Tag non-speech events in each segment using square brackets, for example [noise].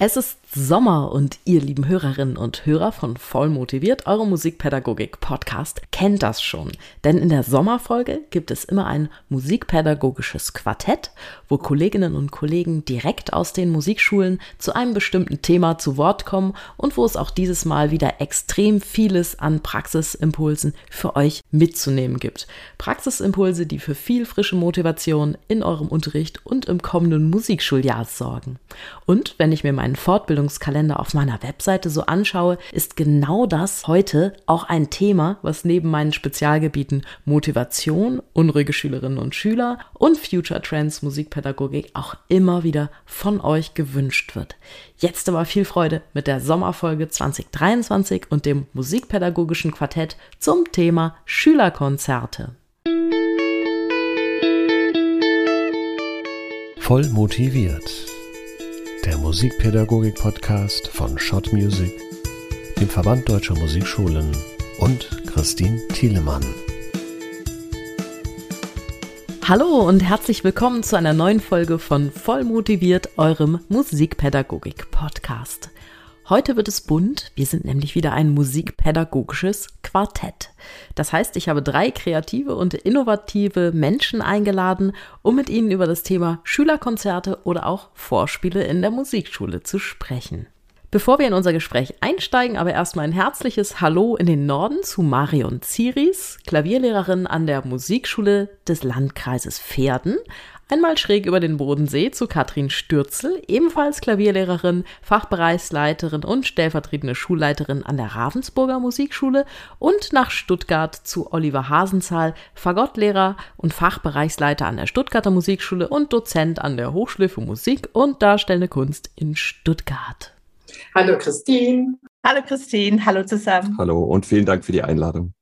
Es ist Sommer und ihr lieben Hörerinnen und Hörer von Voll motiviert, eure Musikpädagogik Podcast, kennt das schon. Denn in der Sommerfolge gibt es immer ein musikpädagogisches Quartett, wo Kolleginnen und Kollegen direkt aus den Musikschulen zu einem bestimmten Thema zu Wort kommen und wo es auch dieses Mal wieder extrem vieles an Praxisimpulsen für euch mitzunehmen gibt. Praxisimpulse, die für viel frische Motivation in eurem Unterricht und im kommenden Musikschuljahr sorgen. Und wenn ich mir mein meinen Fortbildungskalender auf meiner Webseite so anschaue, ist genau das heute auch ein Thema, was neben meinen Spezialgebieten Motivation, unruhige Schülerinnen und Schüler und Future Trends Musikpädagogik auch immer wieder von euch gewünscht wird. Jetzt aber viel Freude mit der Sommerfolge 2023 und dem musikpädagogischen Quartett zum Thema Schülerkonzerte. Voll motiviert der Musikpädagogik-Podcast von Schott Music, dem Verband Deutscher Musikschulen und Christine Thielemann. Hallo und herzlich willkommen zu einer neuen Folge von Voll motiviert, eurem Musikpädagogik-Podcast. Heute wird es bunt. Wir sind nämlich wieder ein musikpädagogisches Quartett. Das heißt, ich habe drei kreative und innovative Menschen eingeladen, um mit ihnen über das Thema Schülerkonzerte oder auch Vorspiele in der Musikschule zu sprechen. Bevor wir in unser Gespräch einsteigen, aber erstmal ein herzliches Hallo in den Norden zu Marion Ziris, Klavierlehrerin an der Musikschule des Landkreises Pferden, Einmal schräg über den Bodensee zu Katrin Stürzel, ebenfalls Klavierlehrerin, Fachbereichsleiterin und stellvertretende Schulleiterin an der Ravensburger Musikschule und nach Stuttgart zu Oliver Hasenzahl, Fagottlehrer und Fachbereichsleiter an der Stuttgarter Musikschule und Dozent an der Hochschule für Musik und Darstellende Kunst in Stuttgart. Hallo Christine. Hallo Christine, hallo zusammen. Hallo und vielen Dank für die Einladung.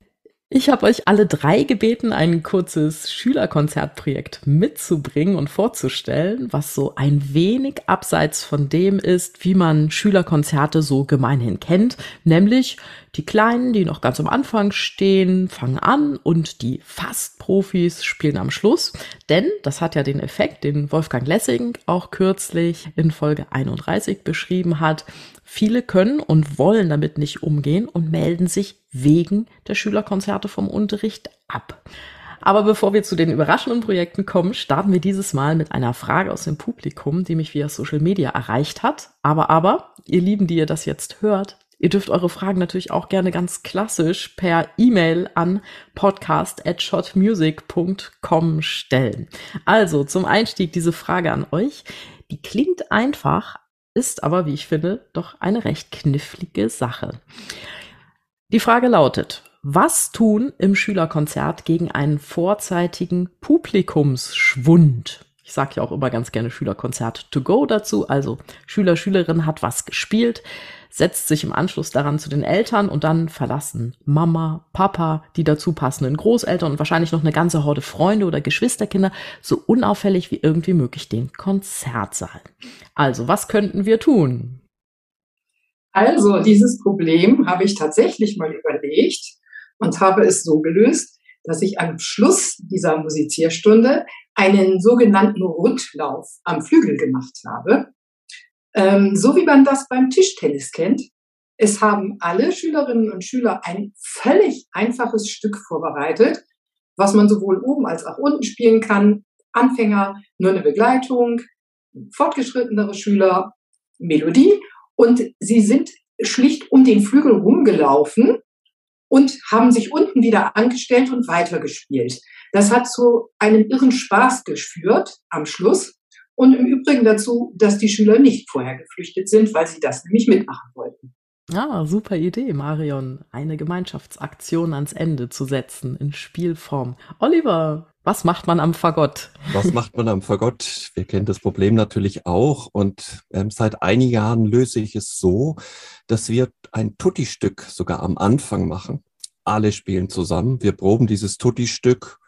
Ich habe euch alle drei gebeten, ein kurzes Schülerkonzertprojekt mitzubringen und vorzustellen, was so ein wenig abseits von dem ist, wie man Schülerkonzerte so gemeinhin kennt, nämlich die Kleinen, die noch ganz am Anfang stehen, fangen an und die Fast-Profis spielen am Schluss. Denn das hat ja den Effekt, den Wolfgang Lessing auch kürzlich in Folge 31 beschrieben hat. Viele können und wollen damit nicht umgehen und melden sich wegen der Schülerkonzerte vom Unterricht ab. Aber bevor wir zu den überraschenden Projekten kommen, starten wir dieses Mal mit einer Frage aus dem Publikum, die mich via Social Media erreicht hat. Aber, aber, ihr Lieben, die ihr das jetzt hört, ihr dürft eure Fragen natürlich auch gerne ganz klassisch per E-Mail an podcast.shotmusic.com stellen. Also zum Einstieg diese Frage an euch. Die klingt einfach, ist aber, wie ich finde, doch eine recht knifflige Sache. Die Frage lautet, was tun im Schülerkonzert gegen einen vorzeitigen Publikumsschwund? Ich sage ja auch immer ganz gerne Schülerkonzert to go dazu. Also Schüler, Schülerin hat was gespielt, setzt sich im Anschluss daran zu den Eltern und dann verlassen Mama, Papa, die dazu passenden Großeltern und wahrscheinlich noch eine ganze Horde Freunde oder Geschwisterkinder so unauffällig wie irgendwie möglich den Konzertsaal. Also, was könnten wir tun? Also, dieses Problem habe ich tatsächlich mal überlegt und habe es so gelöst, dass ich am Schluss dieser Musizierstunde einen sogenannten Rundlauf am Flügel gemacht habe. Ähm, so wie man das beim Tischtennis kennt. Es haben alle Schülerinnen und Schüler ein völlig einfaches Stück vorbereitet, was man sowohl oben als auch unten spielen kann. Anfänger, nur eine Begleitung, fortgeschrittenere Schüler, Melodie. Und sie sind schlicht um den Flügel rumgelaufen und haben sich unten wieder angestellt und weitergespielt. Das hat zu einem irren Spaß geführt am Schluss. Und im Übrigen dazu, dass die Schüler nicht vorher geflüchtet sind, weil sie das nämlich mitmachen wollten. Ah, super Idee, Marion. Eine Gemeinschaftsaktion ans Ende zu setzen in Spielform. Oliver, was macht man am Fagott? Was macht man am Fagott? Wir kennen das Problem natürlich auch und ähm, seit einigen Jahren löse ich es so, dass wir ein Tutti-Stück sogar am Anfang machen. Alle spielen zusammen. Wir proben dieses Tutti-Stück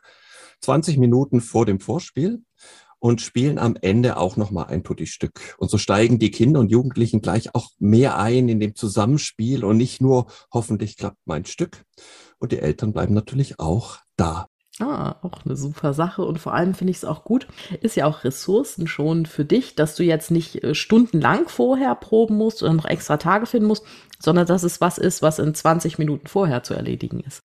20 Minuten vor dem Vorspiel und spielen am Ende auch nochmal ein Tutti-Stück. Und so steigen die Kinder und Jugendlichen gleich auch mehr ein in dem Zusammenspiel und nicht nur hoffentlich klappt mein Stück. Und die Eltern bleiben natürlich auch da. Ah, auch eine super Sache. Und vor allem finde ich es auch gut, ist ja auch Ressourcen schon für dich, dass du jetzt nicht äh, stundenlang vorher proben musst oder noch extra Tage finden musst, sondern dass es was ist, was in 20 Minuten vorher zu erledigen ist.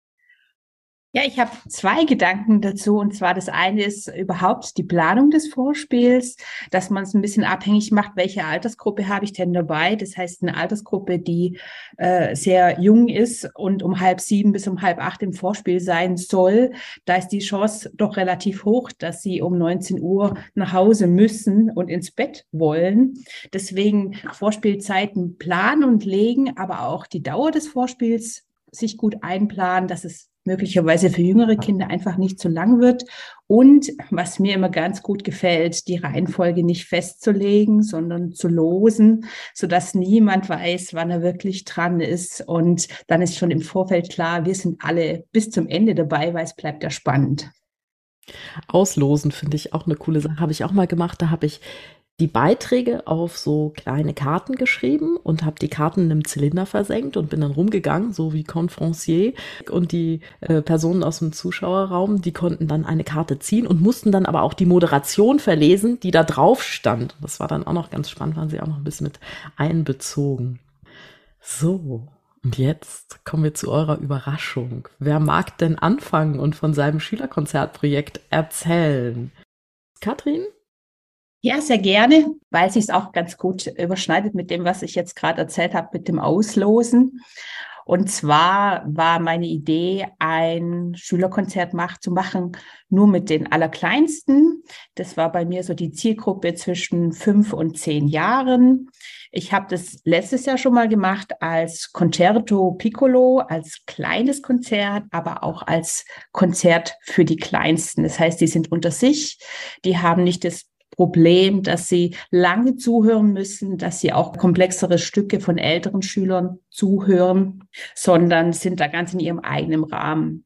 Ja, ich habe zwei Gedanken dazu. Und zwar das eine ist überhaupt die Planung des Vorspiels, dass man es ein bisschen abhängig macht, welche Altersgruppe habe ich denn dabei. Das heißt, eine Altersgruppe, die äh, sehr jung ist und um halb sieben bis um halb acht im Vorspiel sein soll, da ist die Chance doch relativ hoch, dass sie um 19 Uhr nach Hause müssen und ins Bett wollen. Deswegen Vorspielzeiten planen und legen, aber auch die Dauer des Vorspiels sich gut einplanen, dass es möglicherweise für jüngere Kinder einfach nicht zu lang wird. Und was mir immer ganz gut gefällt, die Reihenfolge nicht festzulegen, sondern zu losen, sodass niemand weiß, wann er wirklich dran ist. Und dann ist schon im Vorfeld klar, wir sind alle bis zum Ende dabei, weil es bleibt ja spannend. Auslosen finde ich auch eine coole Sache. Habe ich auch mal gemacht. Da habe ich die Beiträge auf so kleine Karten geschrieben und habe die Karten in einem Zylinder versenkt und bin dann rumgegangen, so wie Confrancier. Und die äh, Personen aus dem Zuschauerraum, die konnten dann eine Karte ziehen und mussten dann aber auch die Moderation verlesen, die da drauf stand. Das war dann auch noch ganz spannend, waren sie auch noch ein bisschen mit einbezogen. So, und jetzt kommen wir zu eurer Überraschung. Wer mag denn anfangen und von seinem Schülerkonzertprojekt erzählen? Katrin? Ja, sehr gerne, weil sich es auch ganz gut überschneidet mit dem, was ich jetzt gerade erzählt habe, mit dem Auslosen. Und zwar war meine Idee, ein Schülerkonzert mach, zu machen, nur mit den Allerkleinsten. Das war bei mir so die Zielgruppe zwischen fünf und zehn Jahren. Ich habe das letztes Jahr schon mal gemacht als Concerto Piccolo, als kleines Konzert, aber auch als Konzert für die Kleinsten. Das heißt, die sind unter sich, die haben nicht das Problem, dass sie lange zuhören müssen, dass sie auch komplexere Stücke von älteren Schülern zuhören, sondern sind da ganz in ihrem eigenen Rahmen.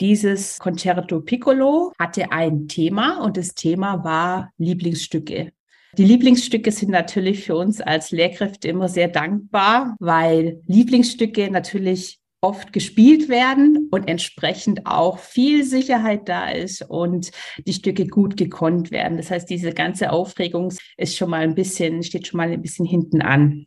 Dieses Concerto Piccolo hatte ein Thema und das Thema war Lieblingsstücke. Die Lieblingsstücke sind natürlich für uns als Lehrkräfte immer sehr dankbar, weil Lieblingsstücke natürlich oft gespielt werden und entsprechend auch viel Sicherheit da ist und die Stücke gut gekonnt werden. Das heißt, diese ganze Aufregung ist schon mal ein bisschen, steht schon mal ein bisschen hinten an.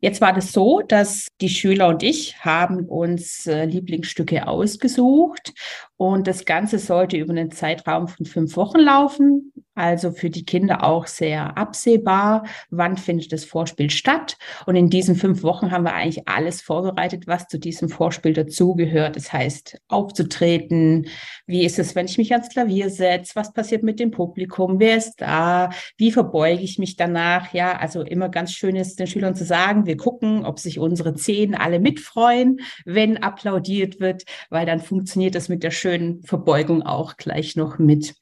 Jetzt war das so, dass die Schüler und ich haben uns äh, Lieblingsstücke ausgesucht und das Ganze sollte über einen Zeitraum von fünf Wochen laufen. Also für die Kinder auch sehr absehbar, wann findet das Vorspiel statt. Und in diesen fünf Wochen haben wir eigentlich alles vorbereitet, was zu diesem Vorspiel dazugehört. Das heißt, aufzutreten, wie ist es, wenn ich mich ans Klavier setze, was passiert mit dem Publikum, wer ist da, wie verbeuge ich mich danach. Ja, also immer ganz schön ist, den Schülern zu sagen, wir gucken, ob sich unsere Zehen alle mitfreuen, wenn applaudiert wird, weil dann funktioniert das mit der schönen Verbeugung auch gleich noch mit.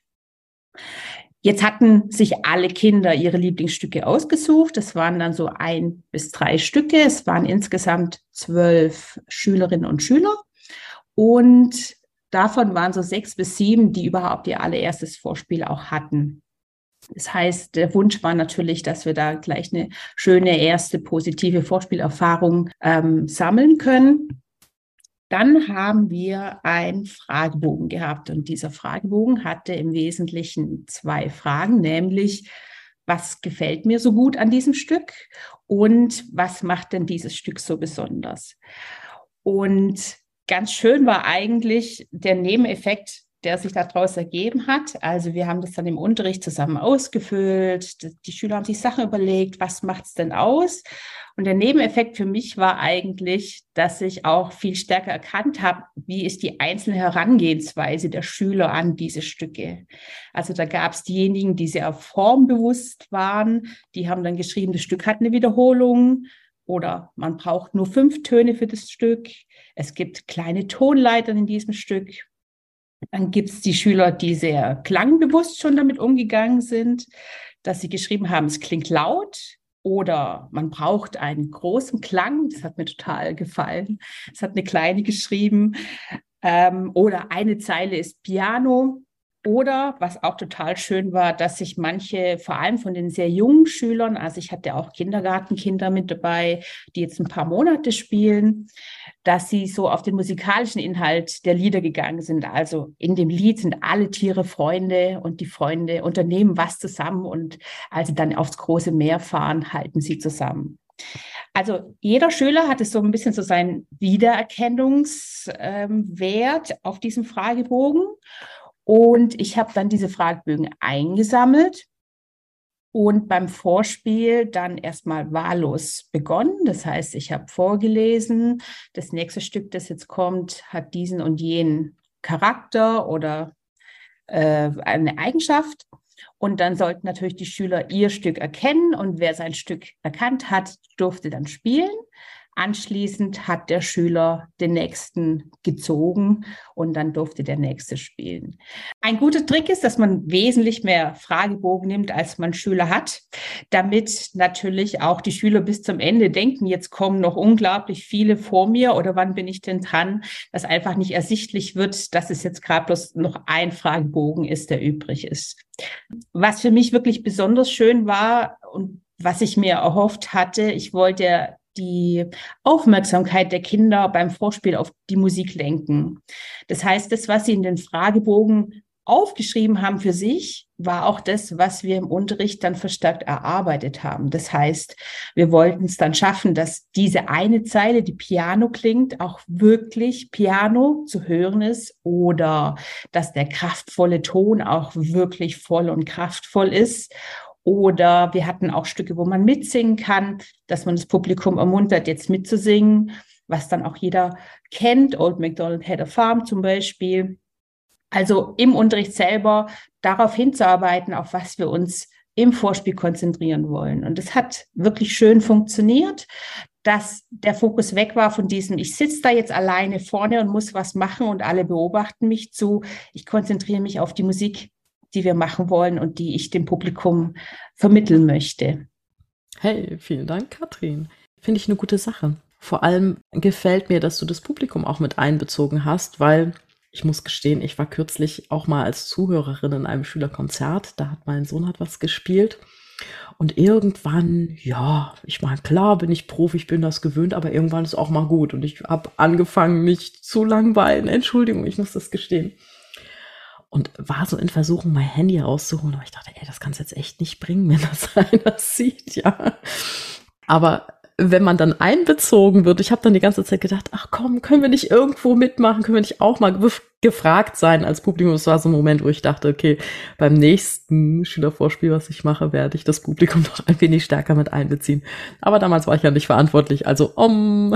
Jetzt hatten sich alle Kinder ihre Lieblingsstücke ausgesucht. Es waren dann so ein bis drei Stücke. Es waren insgesamt zwölf Schülerinnen und Schüler. Und davon waren so sechs bis sieben, die überhaupt ihr allererstes Vorspiel auch hatten. Das heißt, der Wunsch war natürlich, dass wir da gleich eine schöne erste positive Vorspielerfahrung ähm, sammeln können. Dann haben wir einen Fragebogen gehabt und dieser Fragebogen hatte im Wesentlichen zwei Fragen, nämlich was gefällt mir so gut an diesem Stück und was macht denn dieses Stück so besonders? Und ganz schön war eigentlich der Nebeneffekt, der sich daraus ergeben hat. Also wir haben das dann im Unterricht zusammen ausgefüllt. Die Schüler haben sich Sachen überlegt, was macht es denn aus? Und der Nebeneffekt für mich war eigentlich, dass ich auch viel stärker erkannt habe, wie ist die einzelne Herangehensweise der Schüler an diese Stücke. Also da gab es diejenigen, die sehr formbewusst waren, die haben dann geschrieben, das Stück hat eine Wiederholung oder man braucht nur fünf Töne für das Stück. Es gibt kleine Tonleitern in diesem Stück. Dann gibt es die Schüler, die sehr klangbewusst schon damit umgegangen sind, dass sie geschrieben haben, es klingt laut, oder man braucht einen großen Klang, das hat mir total gefallen. Es hat eine kleine geschrieben. Ähm, oder eine Zeile ist Piano Oder was auch total schön war, dass sich manche, vor allem von den sehr jungen Schülern, also ich hatte auch Kindergartenkinder mit dabei, die jetzt ein paar Monate spielen, dass sie so auf den musikalischen Inhalt der Lieder gegangen sind. Also in dem Lied sind alle Tiere Freunde und die Freunde unternehmen was zusammen und als sie dann aufs große Meer fahren, halten sie zusammen. Also jeder Schüler hatte so ein bisschen so seinen Wiedererkennungswert ähm, auf diesem Fragebogen. Und ich habe dann diese Fragebögen eingesammelt und beim Vorspiel dann erstmal wahllos begonnen. Das heißt, ich habe vorgelesen, das nächste Stück, das jetzt kommt, hat diesen und jenen Charakter oder äh, eine Eigenschaft. Und dann sollten natürlich die Schüler ihr Stück erkennen und wer sein Stück erkannt hat, durfte dann spielen. Anschließend hat der Schüler den nächsten gezogen und dann durfte der nächste spielen. Ein guter Trick ist, dass man wesentlich mehr Fragebogen nimmt, als man Schüler hat, damit natürlich auch die Schüler bis zum Ende denken, jetzt kommen noch unglaublich viele vor mir oder wann bin ich denn dran, dass einfach nicht ersichtlich wird, dass es jetzt gerade bloß noch ein Fragebogen ist, der übrig ist. Was für mich wirklich besonders schön war und was ich mir erhofft hatte, ich wollte die Aufmerksamkeit der Kinder beim Vorspiel auf die Musik lenken. Das heißt, das, was sie in den Fragebogen aufgeschrieben haben für sich, war auch das, was wir im Unterricht dann verstärkt erarbeitet haben. Das heißt, wir wollten es dann schaffen, dass diese eine Zeile, die Piano klingt, auch wirklich Piano zu hören ist oder dass der kraftvolle Ton auch wirklich voll und kraftvoll ist oder wir hatten auch Stücke, wo man mitsingen kann, dass man das Publikum ermuntert, jetzt mitzusingen, was dann auch jeder kennt. Old MacDonald had a farm zum Beispiel. Also im Unterricht selber darauf hinzuarbeiten, auf was wir uns im Vorspiel konzentrieren wollen. Und es hat wirklich schön funktioniert, dass der Fokus weg war von diesem, ich sitze da jetzt alleine vorne und muss was machen und alle beobachten mich zu, ich konzentriere mich auf die Musik, die wir machen wollen und die ich dem Publikum vermitteln möchte. Hey, vielen Dank, Katrin. Finde ich eine gute Sache. Vor allem gefällt mir, dass du das Publikum auch mit einbezogen hast, weil ich muss gestehen, ich war kürzlich auch mal als Zuhörerin in einem Schülerkonzert. Da hat mein Sohn hat was gespielt. Und irgendwann, ja, ich meine, klar bin ich Profi, ich bin das gewöhnt, aber irgendwann ist auch mal gut. Und ich habe angefangen, mich zu langweilen. Entschuldigung, ich muss das gestehen und war so in Versuchung, mein Handy rauszuholen. Aber ich dachte, ey, das kannst jetzt echt nicht bringen, wenn das [laughs] einer sieht, ja. Aber wenn man dann einbezogen wird, ich habe dann die ganze Zeit gedacht, ach komm, können wir nicht irgendwo mitmachen, können wir nicht auch mal gefragt sein als Publikum. Es war so ein Moment, wo ich dachte, okay, beim nächsten Schülervorspiel, was ich mache, werde ich das Publikum [laughs] noch ein wenig stärker mit einbeziehen. Aber damals war ich ja nicht verantwortlich, also um.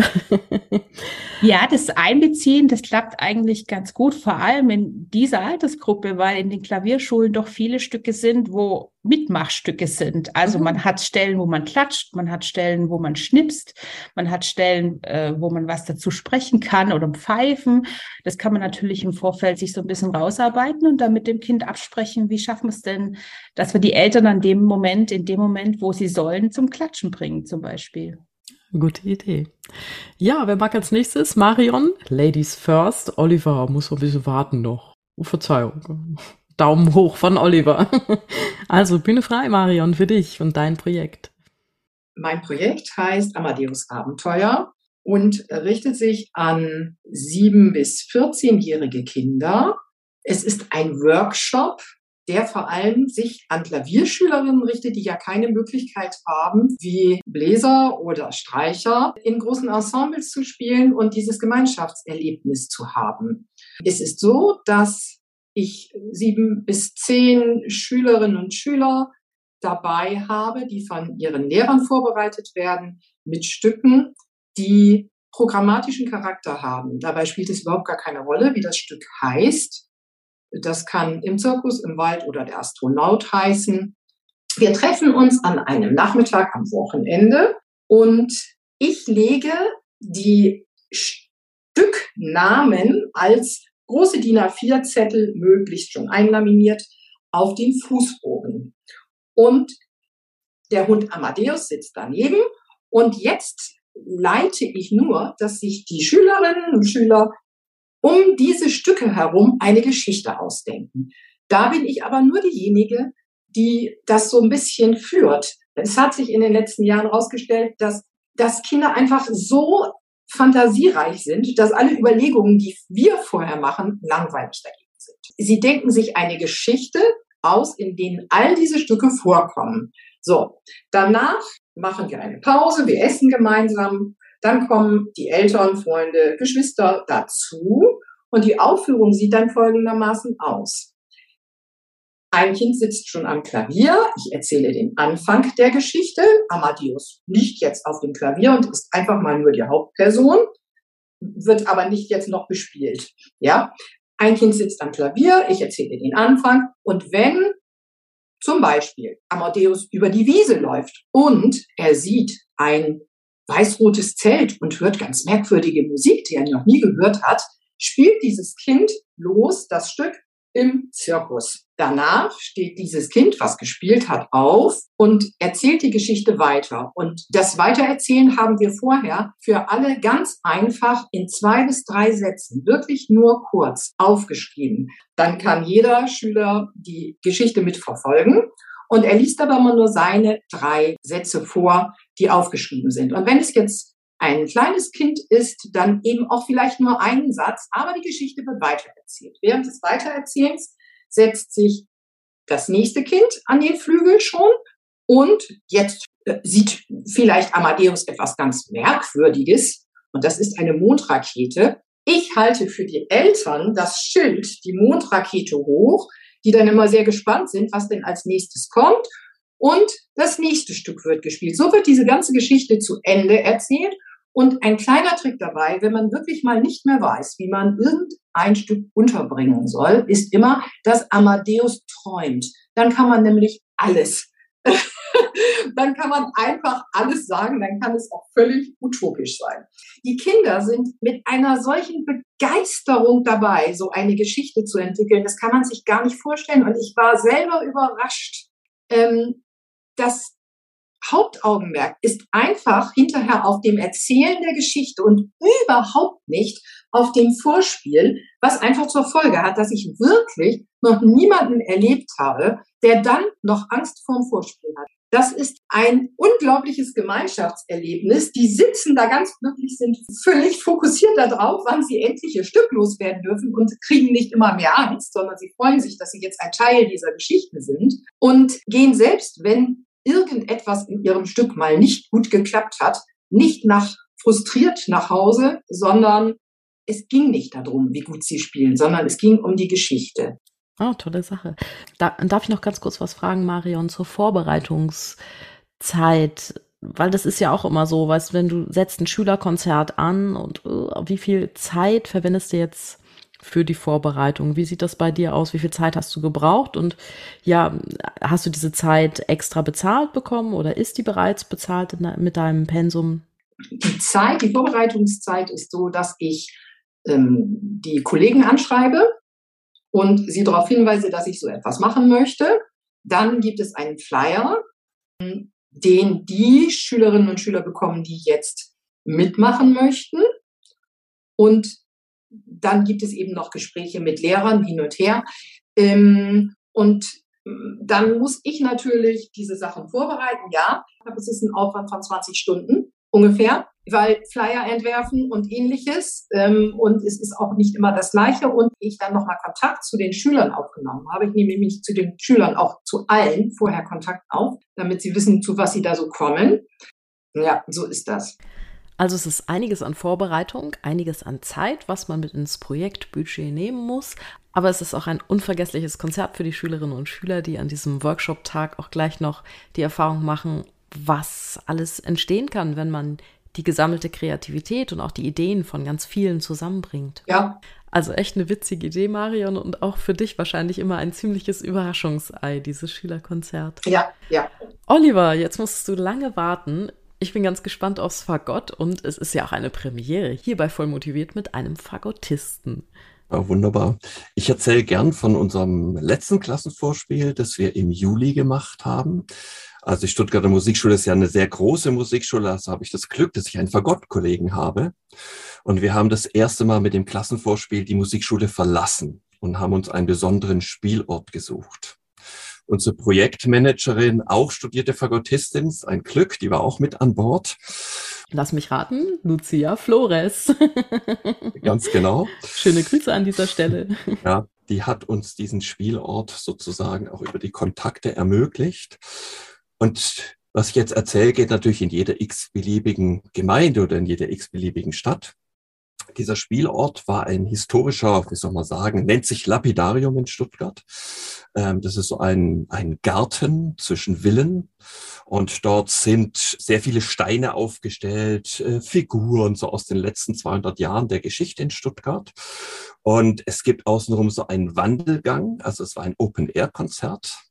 [laughs] ja, das Einbeziehen, das klappt eigentlich ganz gut, vor allem in dieser Altersgruppe, weil in den Klavierschulen doch viele Stücke sind, wo Mitmachstücke sind. Also mhm. man hat Stellen, wo man klatscht, man hat Stellen, wo man schnipst, man hat Stellen, äh, wo man was dazu sprechen kann oder pfeifen. Das kann man natürlich im Vorfeld sich so ein bisschen rausarbeiten und dann mit dem Kind absprechen, wie schaffen wir es denn, dass wir die Eltern an dem Moment, in dem Moment, wo sie sollen, zum Klatschen bringen zum Beispiel. Gute Idee. Ja, wer mag als nächstes? Marion, Ladies First. Oliver muss ein bisschen warten noch. Oh, Verzeihung. Daumen hoch von Oliver. [laughs] Also Bühne frei, Marion, für dich und dein Projekt. Mein Projekt heißt Amadeus Abenteuer und richtet sich an sieben bis 14-jährige Kinder. Es ist ein Workshop, der vor allem sich an Klavierschülerinnen richtet, die ja keine Möglichkeit haben, wie Bläser oder Streicher in großen Ensembles zu spielen und dieses Gemeinschaftserlebnis zu haben. Es ist so, dass ich sieben bis zehn Schülerinnen und Schüler dabei habe, die von ihren Lehrern vorbereitet werden mit Stücken, die programmatischen Charakter haben. Dabei spielt es überhaupt gar keine Rolle, wie das Stück heißt. Das kann im Zirkus, im Wald oder der Astronaut heißen. Wir treffen uns an einem Nachmittag am Wochenende und ich lege die Stücknamen als große DIN A4-Zettel, möglichst schon einlaminiert, auf den Fußboden. Und der Hund Amadeus sitzt daneben und jetzt leite ich nur, dass sich die Schülerinnen und Schüler um diese Stücke herum eine Geschichte ausdenken. Da bin ich aber nur diejenige, die das so ein bisschen führt. Es hat sich in den letzten Jahren herausgestellt, dass, dass Kinder einfach so fantasiereich sind, dass alle Überlegungen, die wir vorher machen, langweilig dagegen sind. Sie denken sich eine Geschichte aus, in denen all diese Stücke vorkommen. So, danach machen wir eine Pause, wir essen gemeinsam, dann kommen die Eltern, Freunde, Geschwister dazu und die Aufführung sieht dann folgendermaßen aus. Ein Kind sitzt schon am Klavier. Ich erzähle den Anfang der Geschichte. Amadeus liegt jetzt auf dem Klavier und ist einfach mal nur die Hauptperson, wird aber nicht jetzt noch bespielt. Ja, ein Kind sitzt am Klavier. Ich erzähle den Anfang. Und wenn zum Beispiel Amadeus über die Wiese läuft und er sieht ein weiß-rotes Zelt und hört ganz merkwürdige Musik, die er noch nie gehört hat, spielt dieses Kind los das Stück im Zirkus. Danach steht dieses Kind, was gespielt hat, auf und erzählt die Geschichte weiter. Und das Weitererzählen haben wir vorher für alle ganz einfach in zwei bis drei Sätzen, wirklich nur kurz aufgeschrieben. Dann kann jeder Schüler die Geschichte mitverfolgen. Und er liest aber immer nur seine drei Sätze vor, die aufgeschrieben sind. Und wenn es jetzt ein kleines Kind ist, dann eben auch vielleicht nur einen Satz, aber die Geschichte wird weitererzählt. Während des Weitererzählens setzt sich das nächste Kind an den Flügel schon und jetzt äh, sieht vielleicht Amadeus etwas ganz Merkwürdiges und das ist eine Mondrakete. Ich halte für die Eltern das Schild, die Mondrakete hoch, die dann immer sehr gespannt sind, was denn als nächstes kommt. Und das nächste Stück wird gespielt. So wird diese ganze Geschichte zu Ende erzählt und ein kleiner Trick dabei, wenn man wirklich mal nicht mehr weiß, wie man irgendein Stück unterbringen soll, ist immer, dass Amadeus träumt. Dann kann man nämlich alles. [laughs] dann kann man einfach alles sagen, dann kann es auch völlig utopisch sein. Die Kinder sind mit einer solchen Begeisterung dabei, so eine Geschichte zu entwickeln. Das kann man sich gar nicht vorstellen. Und ich war selber überrascht, ähm, dass Hauptaugenmerk ist einfach hinterher auf dem Erzählen der Geschichte und überhaupt nicht auf dem Vorspiel, was einfach zur Folge hat, dass ich wirklich noch niemanden erlebt habe, der dann noch Angst vorm Vorspiel hat. Das ist ein unglaubliches Gemeinschaftserlebnis. Die sitzen da ganz glücklich, sind völlig fokussiert darauf, wann sie endlich ihr Stück loswerden dürfen und kriegen nicht immer mehr Angst, sondern sie freuen sich, dass sie jetzt ein Teil dieser Geschichte sind und gehen selbst, wenn irgendetwas in ihrem Stück mal nicht gut geklappt hat, nicht nach frustriert nach Hause, sondern es ging nicht darum, wie gut sie spielen, sondern es ging um die Geschichte. Oh, tolle Sache. Da, darf ich noch ganz kurz was fragen, Marion, zur Vorbereitungszeit? Weil das ist ja auch immer so, weißt wenn du setzt ein Schülerkonzert an und uh, wie viel Zeit verwendest du jetzt für die Vorbereitung. Wie sieht das bei dir aus? Wie viel Zeit hast du gebraucht? Und ja, hast du diese Zeit extra bezahlt bekommen oder ist die bereits bezahlt mit deinem Pensum? Die Zeit, die Vorbereitungszeit ist so, dass ich ähm, die Kollegen anschreibe und sie darauf hinweise, dass ich so etwas machen möchte. Dann gibt es einen Flyer, den die Schülerinnen und Schüler bekommen, die jetzt mitmachen möchten. Und dann gibt es eben noch Gespräche mit Lehrern hin und her. Ähm, und mm, dann muss ich natürlich diese Sachen vorbereiten. Ja, es ist ein Aufwand von 20 Stunden ungefähr, weil Flyer entwerfen und ähnliches. Ähm, und es ist auch nicht immer das Gleiche. Und ich dann nochmal Kontakt zu den Schülern aufgenommen habe. Ich nehme mich zu den Schülern auch zu allen vorher Kontakt auf, damit sie wissen, zu was sie da so kommen. Ja, so ist das. Also es ist einiges an Vorbereitung, einiges an Zeit, was man mit ins Projektbudget nehmen muss. Aber es ist auch ein unvergessliches Konzert für die Schülerinnen und Schüler, die an diesem Workshop-Tag auch gleich noch die Erfahrung machen, was alles entstehen kann, wenn man die gesammelte Kreativität und auch die Ideen von ganz vielen zusammenbringt. Ja. Also echt eine witzige Idee, Marion, und auch für dich wahrscheinlich immer ein ziemliches Überraschungsei, dieses Schülerkonzert. Ja, ja. Oliver, jetzt musstest du lange warten. Ich bin ganz gespannt aufs Fagott und es ist ja auch eine Premiere hierbei voll motiviert mit einem Fagottisten. Oh, wunderbar. Ich erzähle gern von unserem letzten Klassenvorspiel, das wir im Juli gemacht haben. Also die Stuttgarter Musikschule ist ja eine sehr große Musikschule, also habe ich das Glück, dass ich einen Fagottkollegen habe. Und wir haben das erste Mal mit dem Klassenvorspiel die Musikschule verlassen. und haben uns einen besonderen Spielort gesucht. Unsere Projektmanagerin, auch studierte Fagottistin, ein Glück, die war auch mit an Bord. Lass mich raten, Lucia Flores. [laughs] Ganz genau. Schöne Grüße an dieser Stelle. Ja, die hat uns diesen Spielort sozusagen auch über die Kontakte ermöglicht. Und was ich jetzt erzähle, geht natürlich in jeder x-beliebigen Gemeinde oder in jeder x-beliebigen Stadt. Dieser Spielort war ein historischer, wie soll man sagen, nennt sich Lapidarium in Stuttgart. Ähm, das ist so ein, ein Garten zwischen Villen. Und dort sind sehr viele Steine aufgestellt, äh, Figuren so aus den letzten 200 Jahren der Geschichte in Stuttgart. Und es gibt außenrum so einen Wandelgang. Also es war ein Open-Air-Konzert.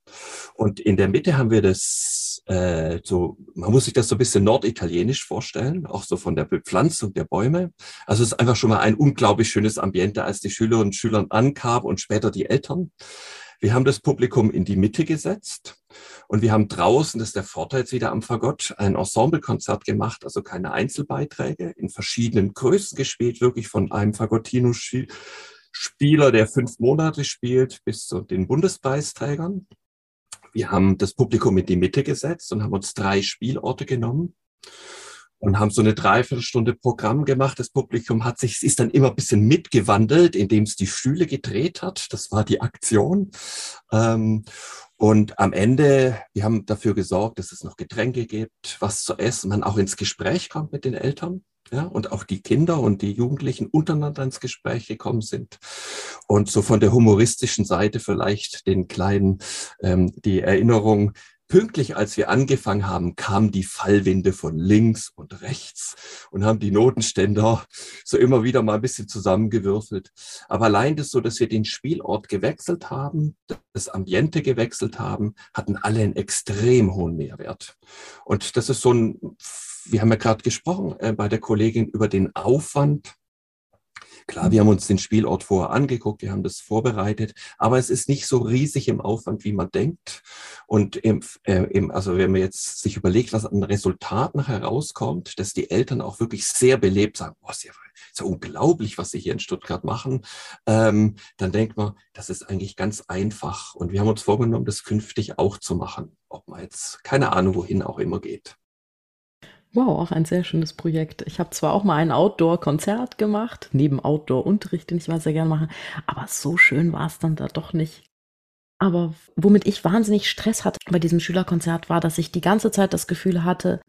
Und in der Mitte haben wir das äh, so, man muss sich das so ein bisschen norditalienisch vorstellen, auch so von der Bepflanzung der Bäume. Also es ist einfach schon mal ein unglaublich schönes Ambiente, als die Schülerinnen und Schüler ankamen und später die Eltern. Wir haben das Publikum in die Mitte gesetzt und wir haben draußen, das ist der Vorteil jetzt wieder am Fagott, ein Ensemblekonzert gemacht, also keine Einzelbeiträge, in verschiedenen Größen gespielt, wirklich von einem Fagottino-Spieler, der fünf Monate spielt, bis zu den Bundespreisträgern. Wir haben das Publikum in die Mitte gesetzt und haben uns drei Spielorte genommen und haben so eine Dreiviertelstunde Programm gemacht. Das Publikum hat sich, ist dann immer ein bisschen mitgewandelt, indem es die Stühle gedreht hat. Das war die Aktion. Ähm, und am Ende, wir haben dafür gesorgt, dass es noch Getränke gibt, was zu essen, man auch ins Gespräch kommt mit den Eltern ja, und auch die Kinder und die Jugendlichen untereinander ins Gespräch gekommen sind. Und so von der humoristischen Seite vielleicht den kleinen, ähm, die Erinnerung, pünktlich als wir angefangen haben, kamen die Fallwinde von links und rechts und haben die Notenständer so immer wieder mal ein bisschen zusammengewürfelt. Aber allein das so, dass wir den Spielort gewechselt haben, das Ambiente gewechselt haben, hatten alle einen extrem hohen Mehrwert. Und das ist so ein wir haben ja gerade gesprochen äh, bei der Kollegin über den Aufwand. Klar, wir haben uns den Spielort vorher angeguckt, wir haben das vorbereitet, aber es ist nicht so riesig im Aufwand, wie man denkt. Und im, äh, im, also wenn man jetzt sich überlegt, was an Resultat nachher rauskommt, dass die Eltern auch wirklich sehr belebt sagen, boah, ist ja, ist ja unglaublich, was sie hier in Stuttgart machen, ähm, dann denkt man, das ist eigentlich ganz einfach. Und wir haben uns vorgenommen, das künftig auch zu machen, ob man jetzt keine Ahnung wohin auch immer geht. Wow, auch ein sehr schönes Projekt. Ich habe zwar auch mal ein Outdoor-Konzert gemacht, neben Outdoor-Unterricht, den ich mal sehr gerne mache, aber so schön war es dann da doch nicht. Aber womit ich wahnsinnig Stress hatte bei diesem Schülerkonzert war, dass ich die ganze Zeit das Gefühl hatte,